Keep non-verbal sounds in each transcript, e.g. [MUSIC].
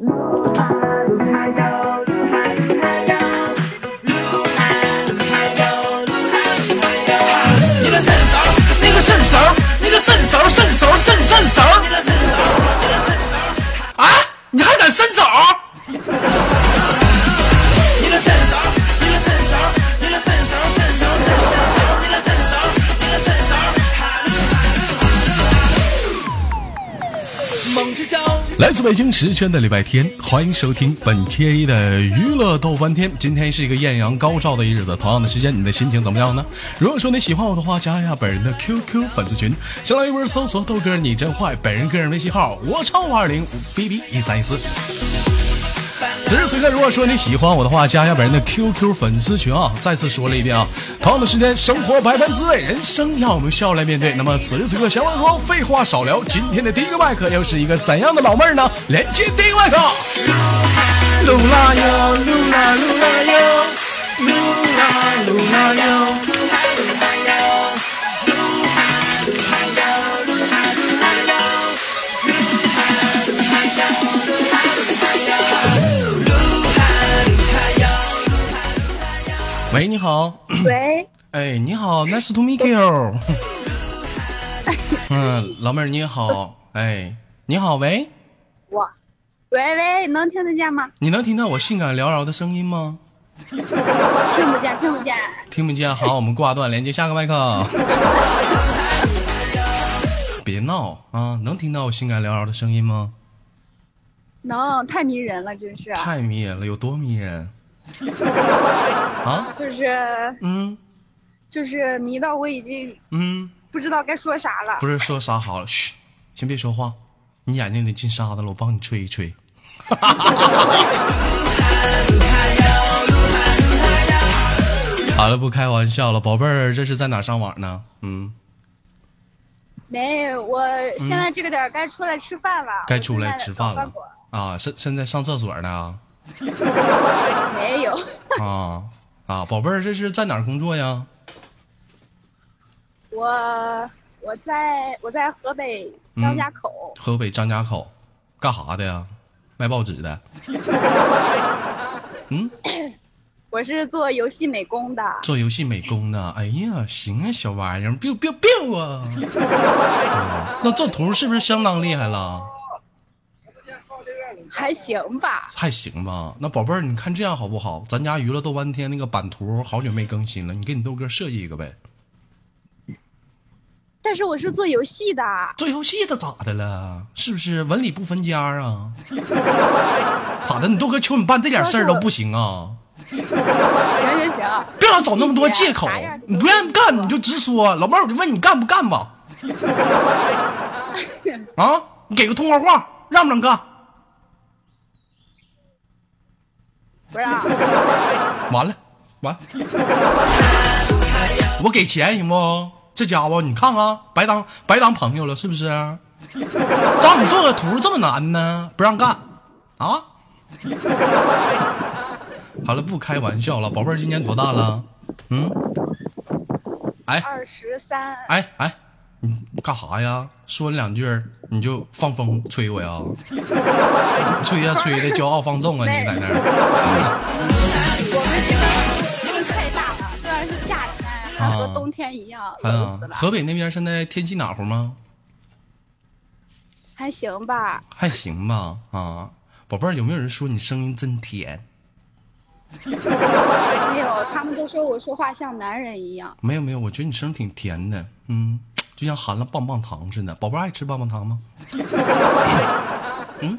你来自北京时间的礼拜天，欢迎收听本期的娱乐逗翻天。今天是一个艳阳高照的一日子，同样的时间，你的心情怎么样呢？如果说你喜欢我的话，加一下本人的 QQ 粉丝群，新浪微博搜索豆哥你真坏，本人个人微信号我超五二零 B B 一三一四。此时此刻，如果说你喜欢我的话，加一下本人的 QQ 粉丝群啊！再次说了一遍啊，同样的时间，生活百般滋味，人生要我们笑来面对。那么此时此刻，闲话说，废话少聊，今天的第一个麦克又是一个怎样的老妹儿呢？连接第一个麦克。噜啦哟，噜啦噜啦哟，噜啦噜啦哟，喂，你好。喂，[COUGHS] 哎，你好，Nice to meet you。[LAUGHS] 嗯，老妹儿你好。哎，你好，喂，我，喂喂，能听得见吗？你能听到我性感缭绕的声音吗？听不见，听不见。听不见，好，我们挂断，连接下个麦克。[LAUGHS] 别闹啊！能听到我性感缭绕的声音吗？能，太迷人了，真是。太迷人了，有多迷人？啊？[LAUGHS] 就是嗯就是迷到我已经嗯，不知道该说啥了。不是说啥好了，嘘，先别说话，你眼睛里进沙子了，我帮你吹一吹。[LAUGHS] 好了，不开玩笑了，宝贝儿，这是在哪上网呢？嗯，没，我现在这个点儿该出来吃饭了。该出来吃饭了啊，现现在上厕所呢没有，啊啊，宝贝儿，这是在哪儿工作呀？我我在我在河北张家口，河北张家口，干啥的呀？卖报纸的。嗯，[COUGHS] 我是做游戏美工的。做游戏美工的。哎呀，行啊，小玩意儿，biu biu biu 啊！啊 [LAUGHS] 那这图是不是相当厉害了？还行吧，还行吧。那宝贝儿，你看这样好不好？咱家娱乐豆瓣天那个版图好久没更新了，你给你豆哥设计一个呗。但是我是做游戏的，做游戏的咋的了？是不是文理不分家啊？[LAUGHS] 咋的？你豆哥求你办这点事儿都不行啊？行行行，别老找那么多借口，你不愿意干你就直说。老妹儿，我就问你干不干吧？[LAUGHS] 啊，你给个通话话，让不让干？不是啊，[LAUGHS] 完了，完，[LAUGHS] 我给钱行不？这家伙，你看看，白当白当朋友了，是不是？找你做个图这么难呢？不让干啊？[LAUGHS] 好了，不开玩笑了，宝贝儿今年多大了？嗯？哎二十三，哎哎，你干啥呀？说两句你就放风吹我呀？[LAUGHS] 吹呀吹的，骄傲放纵啊！你在那儿。我们这个风太大了，虽然是夏天，还和冬天一样，冷啊死，了。河北那边现在天气暖和吗？还行吧，还行吧。啊，宝贝儿，有没有人说你声音真甜？[LAUGHS] 没有，他们都说我说话像男人一样。没有没有，我觉得你声音挺甜的，嗯，就像含了棒棒糖似的。宝贝儿爱吃棒棒糖吗？[LAUGHS] 嗯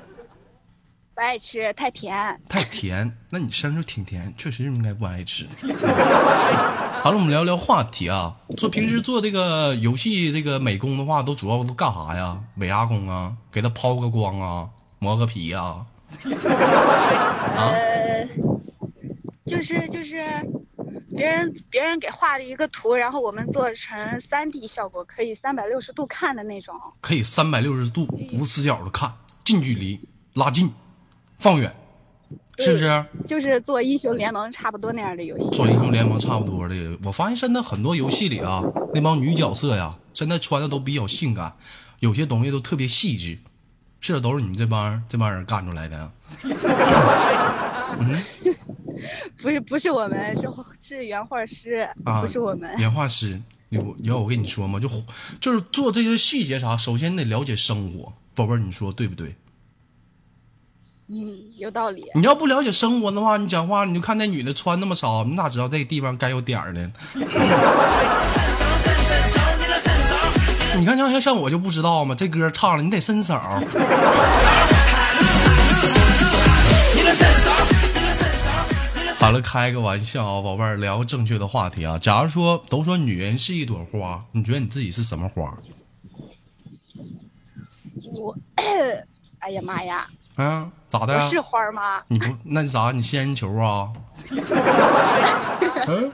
不爱吃，太甜。太甜，那你声就挺甜，确实应该不爱吃。[LAUGHS] 好了，我们聊聊话题啊。做平时做这个游戏这个美工的话，都主要都干啥呀？美牙工啊，给他抛个光啊，磨个皮啊。[LAUGHS] 呃，就是就是，别人别人给画了一个图，然后我们做成三 D 效果，可以三百六十度看的那种。可以三百六十度无死角的看，近距离拉近，放远，是不是？就是做英雄联盟差不多那样的游戏。做英雄联盟差不多的。我发现现在很多游戏里啊，那帮女角色呀，现在穿的都比较性感，有些东西都特别细致，是都是你们这帮这帮人干出来的？[LAUGHS] 不是不是我们，是是原画师，啊，不是我们。原画师，你要我跟你说吗？就就是做这些细节啥，首先得了解生活，宝贝儿，你说对不对？嗯，有道理。你要不了解生活的话，你讲话你就看那女的穿那么少，你哪知道这个地方该有点儿呢？[LAUGHS] 你看像像像我就不知道吗？这歌唱了，你得伸手。好了，开个玩笑啊，宝贝儿，聊个正确的话题啊。假如说都说女人是一朵花，你觉得你自己是什么花？我，[COUGHS] 哎呀妈呀，嗯，咋的呀？是花吗？你不，那你啥？你仙人球啊？[LAUGHS] 嗯，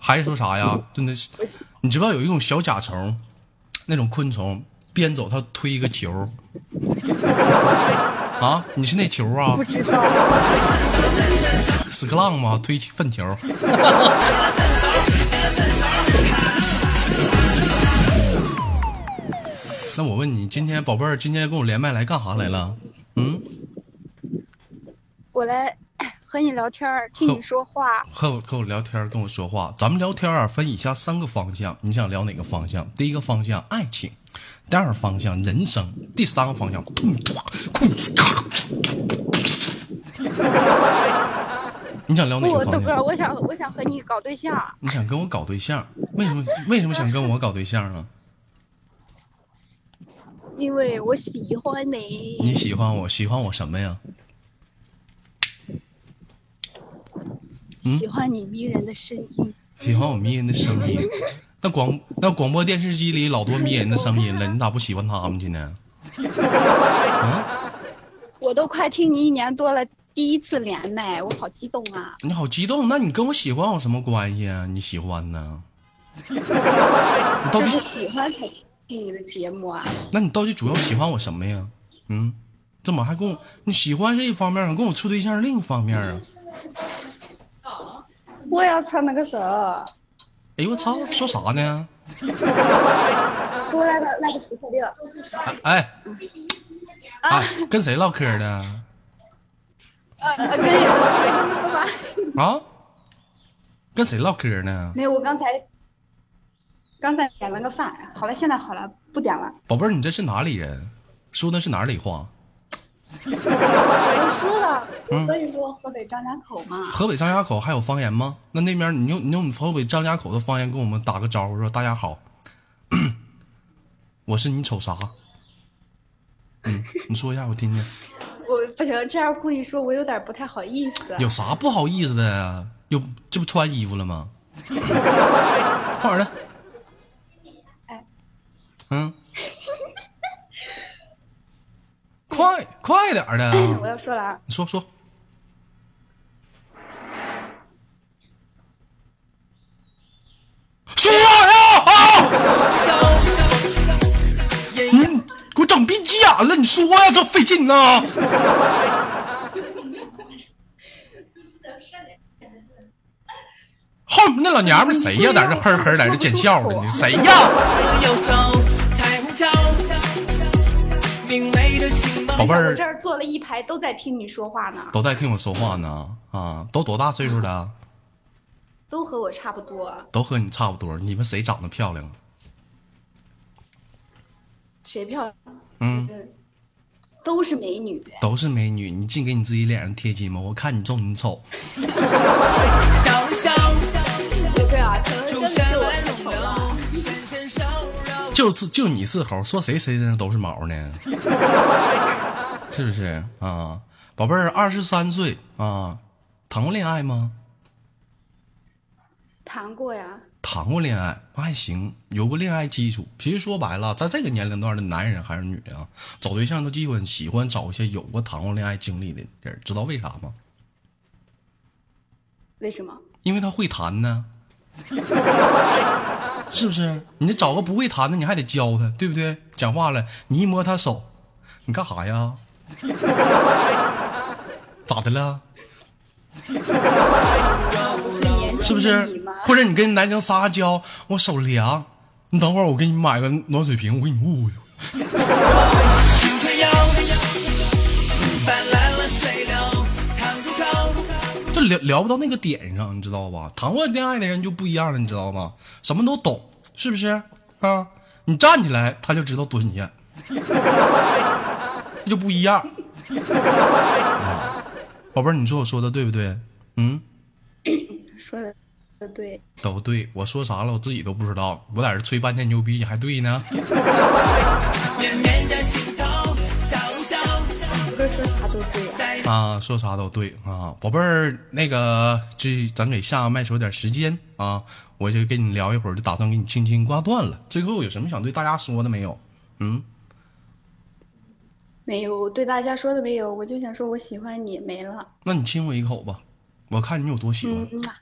还是说啥呀？真的是，你知不知道有一种小甲虫，那种昆虫，边走它推一个球。[LAUGHS] 啊，你是那球啊不？知道。屎壳郎吗？推粪球。那我问你，今天宝贝儿，今天跟我连麦来干啥来了？嗯，我来 [COUGHS] 和你聊天儿，听你说话。和我和我聊天，跟我说话。咱们聊天啊，分以下三个方向，你想聊哪个方向？第一个方向爱情，第二个方向人生，第三个方向。你想聊哪不，个方向豆哥，？我想我想和你搞对象。你想跟我搞对象？为什么？为什么想跟我搞对象啊？因为我喜欢你。你喜欢我？喜欢我什么呀？嗯喜欢你迷人的声音。喜欢我迷人的声音。那广那广播电视机里老多迷人的声音了，你咋不喜欢他们去呢？[LAUGHS] 我都快听你一年多了，第一次连麦，我好激动啊！你好激动，那你跟我喜欢有什么关系啊？你喜欢呢？[LAUGHS] 你到底喜欢才听你的节目啊。那你到底主要喜欢我什么呀？嗯，怎么还跟我？你喜欢是一方面，跟我处对象是另一方面啊？我要唱那个啥，哎呦我操，说啥呢？给我来个来个出彩的。哎啊，哎，跟谁唠嗑呢？啊？跟谁唠嗑呢？没有，我刚才刚才点了个饭，好了，现在好了，不点了。宝贝儿，你这是哪里人？说的是哪里话？[LAUGHS] 我说了，嗯我跟你说河北张家口嘛。河北张家口还有方言吗？那那边你用你用你河北张家口的方言跟我们打个招呼，说大家好，我是你瞅啥？嗯，你说一下我听听，我不行，这样故意说，我有点不太好意思。有啥不好意思的呀？又这不穿衣服了吗？快点的，哎，嗯，快快点儿的我啊，[CLEARS THROAT] 要说了啊，你说说，说呀啊！你给我整闭急眼了，你说呀，这费劲呐。后面那老娘们谁呀，在这呵呵在这见笑呢？你谁呀？宝贝儿我这儿坐了一排，都在听你说话呢，都在听我说话呢啊，都多大岁数了？都和我差不多。都和你差不多。你们谁长得漂亮？谁漂亮？嗯，嗯，都是美女。都是美女。你净给你自己脸上贴金吗？我看你重你丑。[LAUGHS] 就就你是猴，说谁谁身上都是毛呢？[LAUGHS] 是不是啊？宝贝儿，二十三岁啊，谈过恋爱吗？谈过呀，谈过恋爱，那还行，有过恋爱基础。其实说白了，在这个年龄段的男人还是女人啊，找对象都基本喜欢找一些有过谈过恋爱经历的人，知道为啥吗？为什么？因为他会谈呢，是不是？你找个不会谈的，你还得教他，对不对？讲话了，你一摸他手，你干啥呀？[LAUGHS] 咋的了？是不是？？或者你跟男生撒娇，我手凉，你等会儿我给你买个暖水瓶，我给你捂捂。这聊聊不到那个点上，你知道吧？谈过恋爱的人就不一样了，你知道吗？什么都懂，是不是啊？你站起来，他就知道蹲下，就不一样。啊 [LAUGHS] 宝贝儿，你说我说的对不对？嗯，[COUGHS] 说的对，都对。我说啥了，我自己都不知道。我在这吹半天牛逼，你还对呢。不会说啥都对呀、啊，说啥都对啊，宝贝儿，那个这咱给下个麦手点时间啊，我就跟你聊一会儿，就打算给你轻轻挂断了。最后有什么想对大家说的没有？嗯，没有，我对大家说的没有，我就想说我喜欢你，没了。那你亲我一口吧，我看你有多喜欢。嗯啊，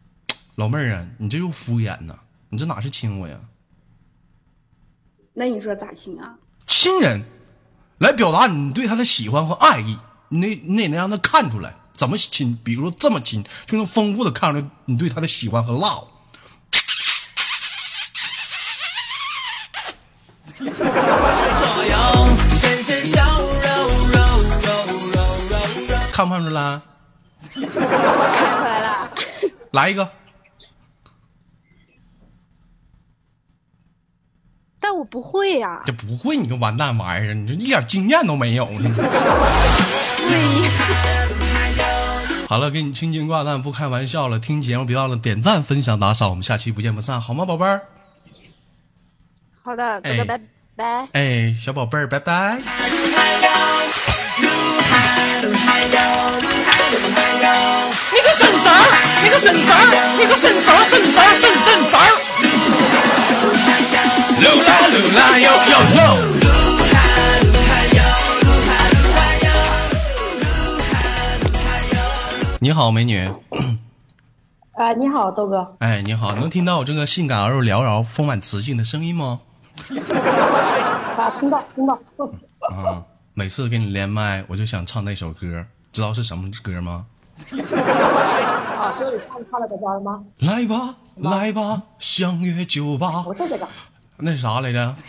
老妹儿啊，你这又敷衍呢，你这哪是亲我呀？那你说咋亲啊？亲人，来表达你对他的喜欢和爱意，你得你得能让他看出来怎么亲，比如说这么亲，就能丰富的看出来你对他的喜欢和 love。[LAUGHS] 看不看出来？看出来了，来一个，但我不会呀、这不会你个完蛋玩意儿，你这一点经验都没有。好了，给你轻轻挂断，不开玩笑了。听节目别忘了点赞、分享、打赏，我们下期不见不散，好吗，宝贝儿？好的，哥哎哥拜拜。哎，小宝贝儿，拜拜。儿，你个神神儿，神神儿，神神神儿。噜啦噜啦哟哟哟。你好，美女。啊，你好，豆哥。哎，你好，能听到我这个性感而又缭绕、丰满磁性的声音吗？啊，听到听到。嗯啊，每次跟你连麦，我就想唱那首歌，知道是什么歌吗？[LAUGHS] 啊，这里唱唱了个歌吗？来吧，来吧，相约酒吧。不是这个，那是啥来着？[LAUGHS]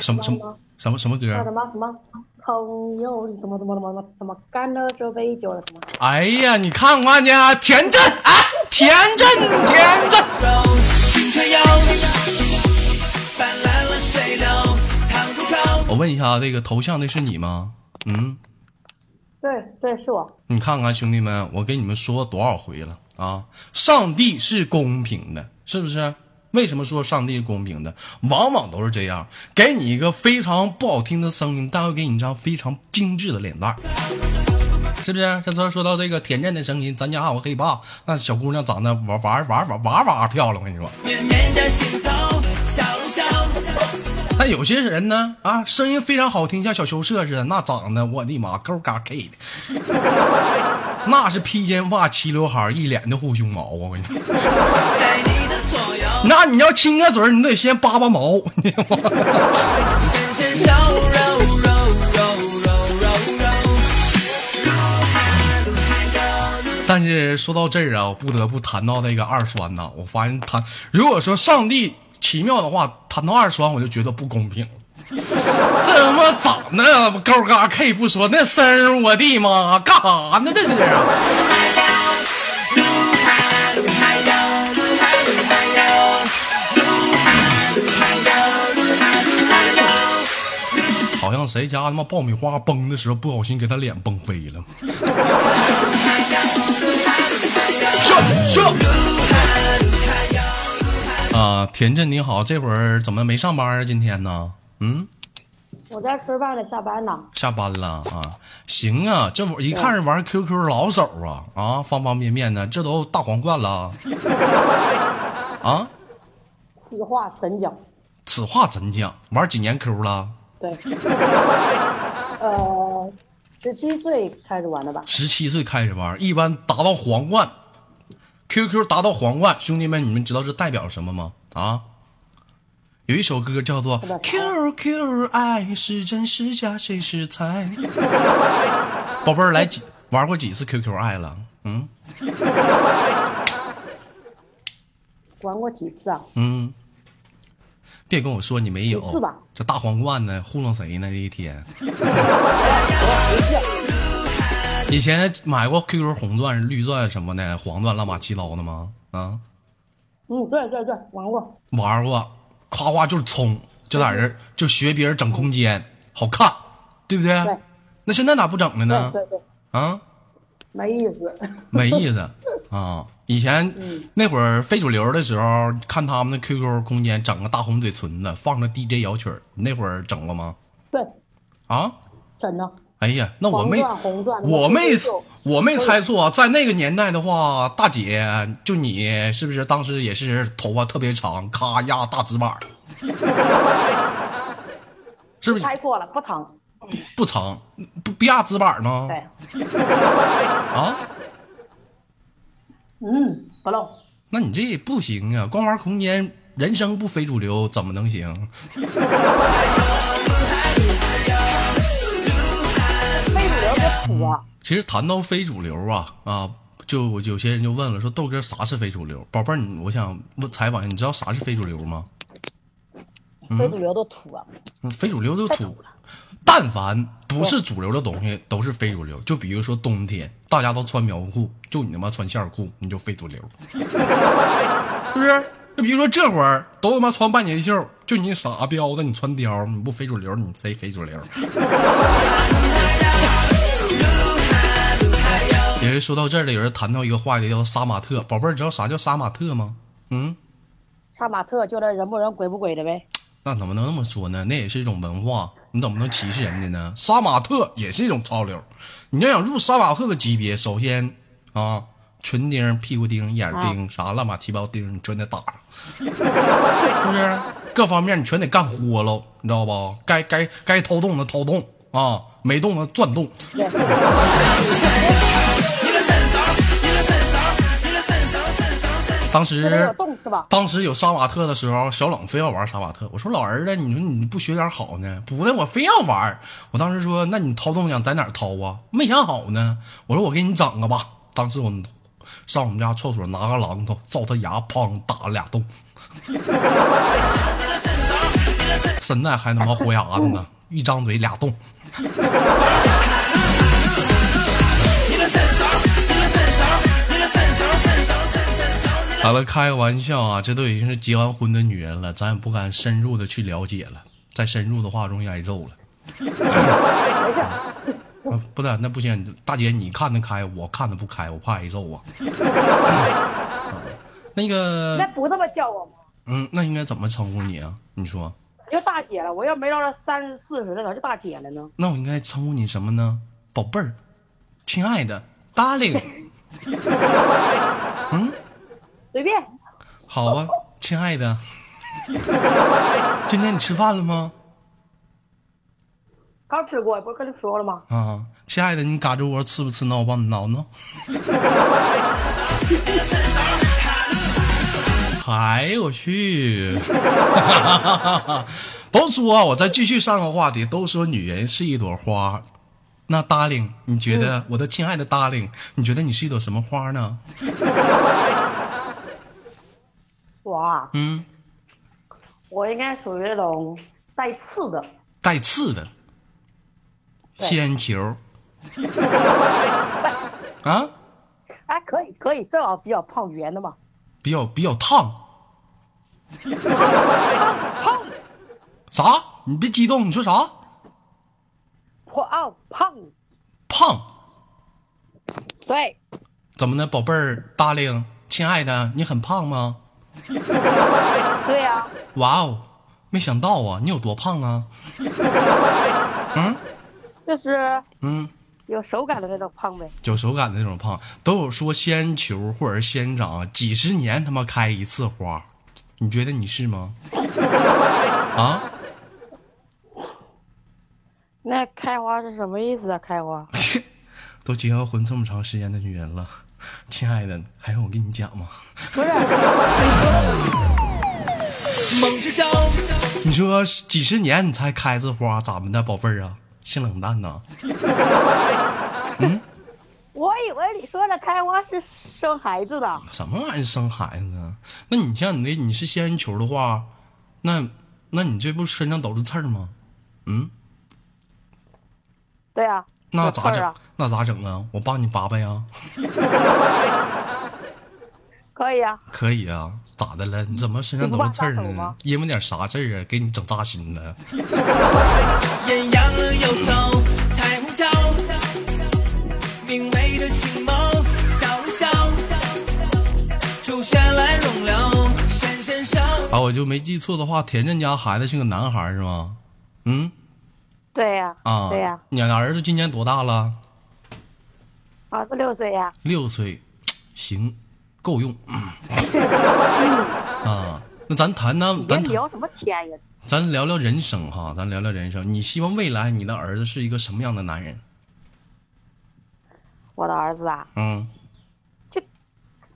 什么什么什么什么歌什歌？么什么朋友，怎么怎么怎么怎么怎么干了这杯酒了什么？哎呀，你看看去，田震，哎，田震，田震。我问一下，这个头像那是你吗？嗯，对对，是我。你看看兄弟们，我给你们说多少回了啊？上帝是公平的，是不是？为什么说上帝是公平的？往往都是这样，给你一个非常不好听的声音，但会给你一张非常精致的脸蛋，是不是？这时候说到这个田震的声音，咱家我黑爸那小姑娘长得玩玩玩玩玩玩漂亮，我跟你说。但有些人呢，啊，声音非常好听，像小羞涩似的，那长得我的妈够嘎 K 的，那是披肩发、齐刘海、一脸的护胸毛！我跟你，那你要亲个嘴，你得先扒扒毛，[LAUGHS] 但是说到这儿啊，我不得不谈到那个二栓呐。我发现他，如果说上帝奇妙的话，谈到二栓，我就觉得不公平。[LAUGHS] 这他妈长得高嘎 K 不说，那声儿，我的妈，干啥呢？这是啊！好像谁家他妈爆米花崩的时候，不小心给他脸崩飞了。[LAUGHS] 啊，田震你好，这会儿怎么没上班啊？今天呢？嗯，我在吃饭呢，下班呢。下班了啊？行啊，这会儿一看是玩 QQ 老手啊啊，方方面面的，这都大皇冠了 [LAUGHS] 啊！此话怎讲？此话怎讲？玩几年 Q 了？对。呃，十七岁开始玩的吧？十七岁开始玩，一般达到皇冠，QQ 达到皇冠，兄弟们，你们知道这代表什么吗？啊，有一首歌叫做 QQ 爱是真是假，谁是猜》。[LAUGHS] 宝贝儿，来几玩过几次 QQ 爱了？嗯玩过几次啊？嗯，别跟我说你没有这大皇冠呢，糊弄谁呢？这一天，[LAUGHS] 以前买过 QQ 红钻、绿钻什么的，黄钻乱八七糟的吗？啊，嗯，对对对，玩过。玩过，夸夸就是冲，就在这儿就学别人整空间，好看，对不对？对那现在咋不整了呢？对对，啊，没意思。没意思 [LAUGHS] 啊！以前嗯那会儿非主流的时候，看他们的 QQ 空间整个大红嘴唇子，放着 DJ 摇曲儿，那会儿整过吗？对，啊？真的。哎呀，那我没我没我没猜错，在那个年代的话，大姐就你是不是当时也是头发特别长，咔压大直板儿，是不是猜错了，不疼。不长不不压直板吗？对，啊，嗯，不漏。那你这不行啊！光玩空间，人生不非主流怎么能行？土啊，其实谈到非主流啊啊，就有些人就问了，说豆哥啥是非主流？宝贝儿，你我想问采访一下，你知道啥是非主流吗？非主流的土啊，嗯，非主流都土。但凡不是主流的东西，都是非主流。就比如说冬天，大家都穿棉裤，就你他妈穿线儿裤，你就非主流，[LAUGHS] 是不是？就比如说这会儿都他妈穿半截袖，就你傻彪子，你穿貂，你不非主流，你非非主流。有人说到这儿了，有人谈到一个话题叫杀马特。宝贝儿，知道啥叫杀马特吗？嗯，杀马特就那人不人鬼不鬼的呗。那怎么能那么说呢？那也是一种文化，你怎么能歧视人家呢？杀马特也是一种潮流。你要想入杀马特的级别，首先啊，唇钉、屁股钉、眼钉，啥乱码七八糟钉，你全得打上，是不是？各方面你全得干活喽，你知道吧？该该该掏洞的掏洞啊，没洞的钻洞。[LAUGHS] 当时洞是吧？当时有杀马特的时候，小冷非要玩杀马特。我说老儿子，你说你不学点好呢？不的，我非要玩。我当时说，那你掏洞想在哪儿掏啊？没想好呢。我说我给你整个吧。当时我上我们家厕所拿个榔头照他牙，砰打了俩洞。[LAUGHS] 现在还他妈活牙子呢，一张嘴俩洞。好了，开个玩笑啊，这都已经是结完婚的女人了，咱也不敢深入的去了解了，再深入的话容易挨揍了。啊，不是，那不行，大姐你看得开，我看得不开，我怕挨揍啊。[LAUGHS] 那个那，不这么叫我吗？嗯，那应该怎么称呼你啊？你说，我就大姐了，我要没到这三十四十了，咋就大姐了呢？那我应该称呼你什么呢？宝贝儿，亲爱的，darling。[LAUGHS] 随便。好啊，亲爱的，今天你吃饭了吗？刚吃过，不是跟你说了吗？啊，亲爱的，你嘎吱窝吃不吃呢？我帮你挠挠。哎呦我去！都说啊我再继续上个话题，都说女人是一朵花。那 darling，你觉得、我的亲爱的 darling，你觉得你是一朵什么花呢？我啊，嗯，我应该属于那种带刺的。带刺的对铅球 [LAUGHS] 啊，哎，可以可以，正好比较胖圆的嘛。比较比较烫。[LAUGHS] 胖啥？你别激动，你说啥？胖啊胖，胖？对，怎么的，宝贝儿，darling，亲爱的，你很胖吗？[LAUGHS] 对呀、哇哦，没想到啊，你有多胖啊？[LAUGHS] 嗯就是嗯，有手感的那种胖呗。有手感的那种胖，都有说仙人球或者仙人掌几十年他妈开一次花，你觉得你是吗？[LAUGHS] 啊？那开花是什么意思啊？开花？都结了婚这么长时间的女人了，亲爱的，还用我跟你讲吗？不是，梦之中，你说几十年你才开次花，咋的，宝贝儿啊？性冷淡呐？[LAUGHS] 我以为你说的开花是生孩子的。什么玩意儿生孩子啊？那你像你那你是仙人球的话，那那你这不身上都是刺儿吗？嗯，对啊，那咋整？那咋整啊？我帮你拔拔呀。[LAUGHS] 可以啊，可以啊，咋的了？你怎么身上都是刺儿呢？因为点啥事儿啊？给你整扎心了？艳阳又透，彩虹桥，名为着星梦，笑一笑，主旋来容留，深深伤。啊，我就没记错的话，田震家孩子是个男孩儿是吗？嗯对呀、啊，对呀、你儿子今年多大了？儿子六岁呀、六岁，行，够用。[LAUGHS] 啊，那咱谈谈，咱聊什么天呀？咱聊聊人生哈，咱聊聊人生。你希望未来你的儿子是一个什么样的男人？我的儿子啊，嗯，就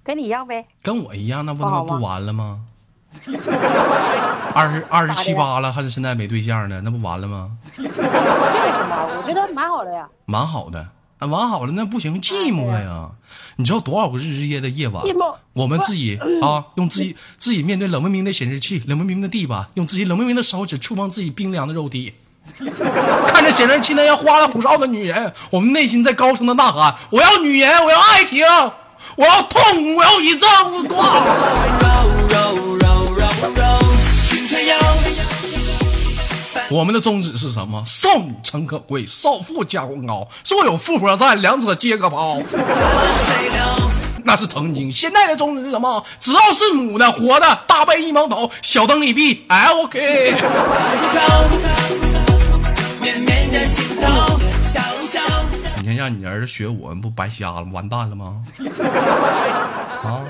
跟你一样呗。跟我一样，那不他妈不完了吗？[LAUGHS] 二十二十七八了，还是现在没对象呢，那不完了吗？[LAUGHS] 为什么？我觉得蛮好的呀。蛮好的，啊，蛮好了，那不行，寂寞呀！你知道多少个日日夜的夜晚，寂我们自己啊，用自己自己面对冷冰冰的显示器，冷冰冰的地板，用自己冷冰冰的手指触碰自己冰凉的肉体，[LAUGHS] 看着显示器那样花里胡哨的女人，我们内心在高声的呐喊：我要女人，我要爱情，我要痛，我要以这无挂。我们的宗旨是什么？少女诚可贵，少妇价更高。若有富婆在，两者皆可抛。[LAUGHS] 那是曾经，现在的宗旨是什么？只要是母的、活的，大背一毛头，小灯一闭，哎，OK。你看，让你儿子学我，不白瞎了，完蛋了吗？[LAUGHS] 啊，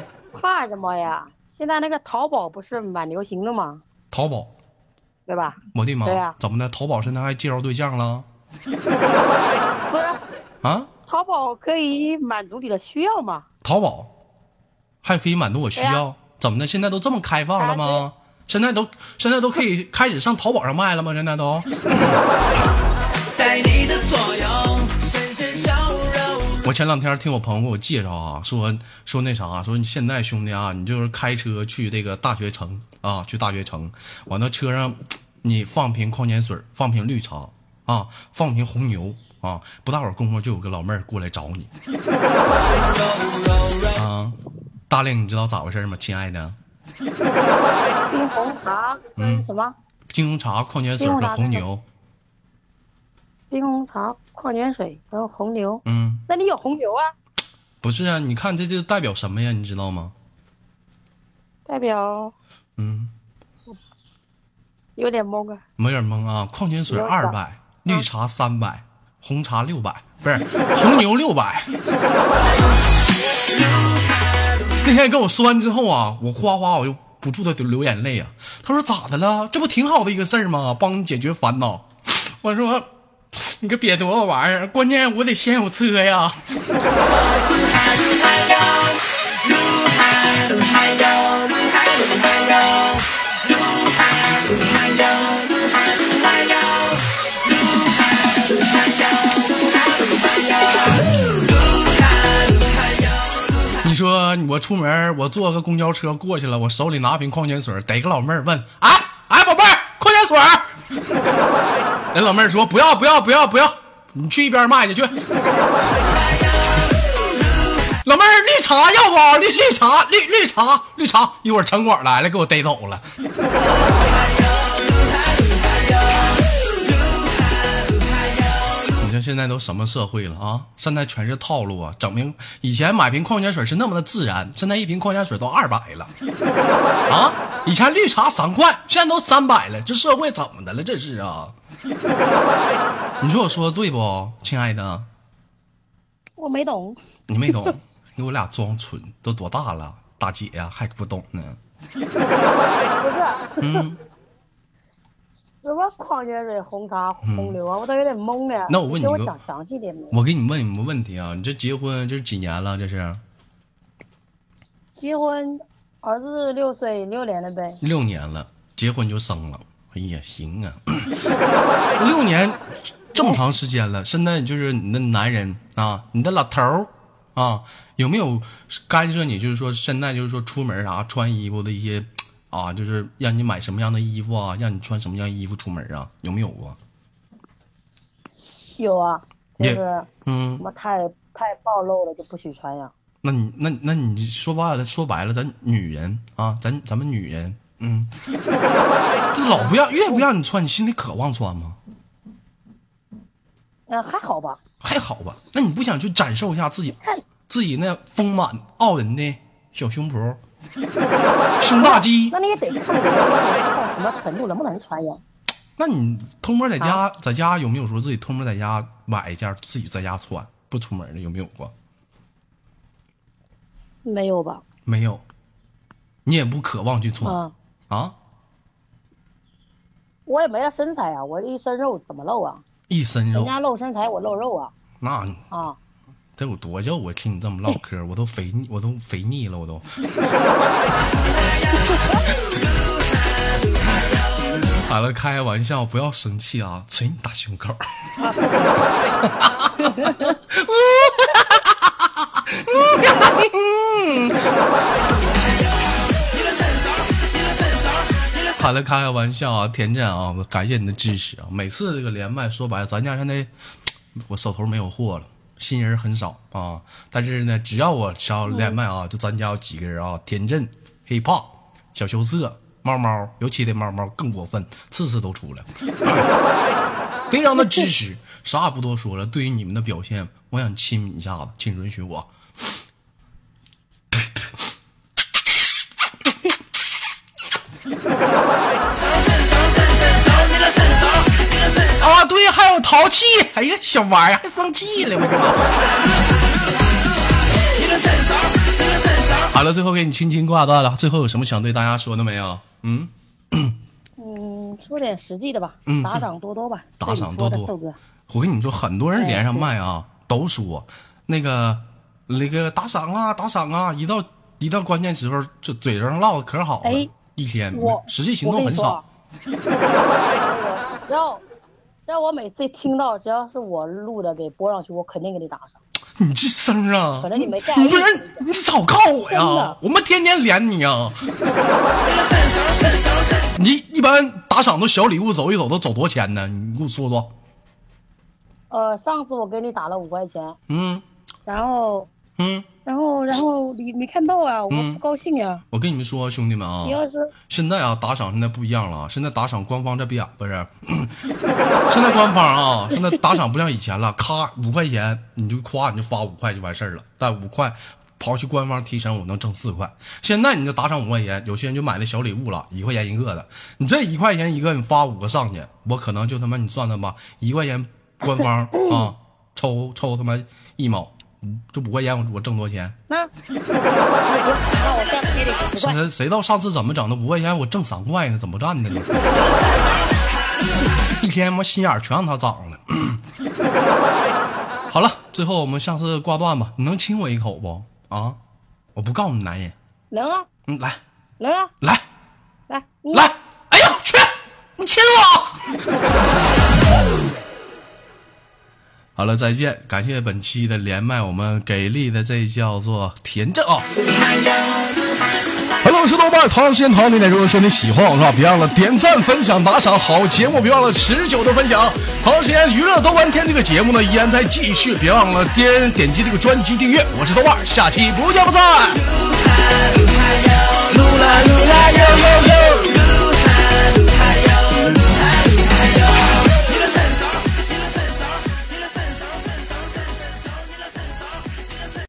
怕什么呀？现在那个淘宝不是蛮流行的吗？淘宝，对吧？我的妈！对呀怎么的？淘宝现在还介绍对象了？不是，啊？淘宝可以满足你的需要吗？淘宝还可以满足我需要？怎么的？现在都这么开放了啊吗？现在都现在都可以开始上淘宝上卖了吗？现在都？[LAUGHS] 在你的左。我前两天听我朋友给我介绍啊，说说那啥，说你现在兄弟啊，你就是开车去这个大学城啊，去大学城，完了车上你放瓶矿泉水，放瓶绿茶啊，放瓶红牛啊，不大会儿功夫就有个老妹儿过来找你 [LAUGHS] 啊。大令，你知道咋回事吗？亲爱的，[LAUGHS] 冰红茶嗯跟什么？冰红茶、矿泉水和红牛，冰红茶、矿泉水跟红牛。嗯，那你有红牛啊？不是啊，你看这就代表什么呀？你知道吗？代表嗯，有点懵啊。有点懵啊。矿泉水二百，绿茶三百，红茶六百，不是 [LAUGHS] 红牛六百。那天跟我说完之后啊，我哗哗我就不住的流眼泪啊。他说咋的了？这不挺好的一个事儿吗？帮你解决烦恼。[LAUGHS] 我说你可别多玩意儿，关键我得先有车呀。你说我出门，我坐个公交车过去了，我手里拿瓶矿泉水，逮个老妹儿问：“啊哎，宝贝儿，矿泉水？”老妹儿说：“不要不要不要不要，你去一边卖去去。”老妹儿，绿茶要不？绿绿茶绿绿茶绿茶，一会儿城管来了，给我逮走了。现在都什么社会了啊？现在全是套路啊！整瓶以前买瓶矿泉水是那么的自然，现在一瓶矿泉水都二百了啊！以前绿茶三块，现在都三百了，这社会怎么的了？这是啊！[LAUGHS] 你说我说的对不，亲爱的？我没懂，你没懂，给我俩装纯，都多大了，大姐呀、还不懂呢？[LAUGHS] 不是嗯，什么矿泉水、红茶、红牛啊，我都有点懵了。那我问你个给我讲详细点呗。我给你问你个问题啊，你这结婚这是几年了？这是结婚，儿子六岁六年了呗。六年了，结婚就生了。哎呀，行啊，[CLEARS THROAT] 六年这么长时间了，现在就是你的男人啊，你的老头儿啊，有没有干涉你？就是说现在就是说出门啥穿衣服的一些啊，就是让你买什么样的衣服啊，让你穿什么样衣服出门啊？有没有过？有啊，就也是什嗯，么太太暴露了就不许穿呀。那你那那你说白了，说白了，咱女人啊，咱咱们女人，嗯，[LAUGHS] 这老不让，越不让你穿，你心里渴望穿吗？嗯、还好吧。还好吧？那你不想去展示一下自己自己那丰满傲人的小胸脯、胸大肌那？你也得看到什么程度，能不能穿呀？那你偷摸在家，在家有没有说自己偷摸在家买一件自己在家穿不出门的？有没有过？没有吧？没有，你也不渴望去穿、嗯，啊？我也没了身材啊，我一身肉怎么露啊？一身肉，人家露身材，我露肉啊那你啊！得有多叫我？听你这么唠嗑，我都肥，我都肥腻了，我都。[LAUGHS] 好了，开个玩笑，不要生气啊！捶你大胸口。[LAUGHS] 好了，开个玩笑啊，田震啊，我感谢你的支持啊！每次这个连麦，说白了，咱家现在我手头没有货了，新人很少啊。但是呢，只要我上连麦啊，就咱家有几个人啊，田震、hiphop、小羞涩、猫猫，尤其的猫猫更过分，次次都出来，[LAUGHS] 非常的支持。啥也不多说了，对于你们的表现，我想亲你一下子，请允许我。淘气，哎呀，小玩意儿还生气了，我的妈！[LAUGHS] 好了，最后给你轻轻挂断了。最后有什么想对大家说的没有？嗯，嗯，说点实际的吧，嗯打赏多多吧，打赏多多我跟你说，很多人连上麦啊，都说那个那个打赏啊，打赏啊，一到一到关键时候，就嘴上唠的可好了，哎一天实际行动很少。我只 [LAUGHS] 要只要我每次听到，只要是我录的给播上去，我肯定给你打赏。你这声啊，可能你没在不是你早告我呀？我们天天连你啊！你一般打赏都小礼物走一走都走多少钱呢？你给我说说。呃，上次我给你打了五块钱，嗯然后嗯，然后然后你没看到啊，我嗯不高兴呀、我跟你们说，兄弟们啊你，要是现在啊打赏现在不一样了啊，现在打赏官方这边不是，[COUGHS] 现在官方啊，现在打赏不像以前了，咔五块钱你就夸你就发五块就完事儿了，但五块。刨去官方提成，我能挣四块。现在你就打赏五块钱，有些人就买那小礼物了，一块钱一个的。你这一块钱一个，你发五个上去，我可能就他妈你算算吧，一块钱官方啊抽抽他妈一毛，嗯这五块钱我我挣多少钱？那 [LAUGHS] 那我。谁谁知道上次怎么整的？五块钱我挣三块呢，怎么干的呢？[LAUGHS] 一天妈心眼全让他长了。好了，最后我们下次挂断吧。你能亲我一口不？啊，我不告诉你男人。能啊，嗯，来能啊，来来，来，哎呀，去，你亲我。好了，再见！感谢本期的连麦，我们给力的这叫做田震啊。Hello，我是豆瓣儿，同样时间同样地点，如果说你喜欢我的话，别忘了点赞、分享、打赏，好节目别忘了持久的分享。同样时间，娱乐豆瓣天这个节目呢依然在继续，别忘了点点击这个专辑订阅。我是豆瓣儿，下期不见不散。噜啦噜啦哟哟哟。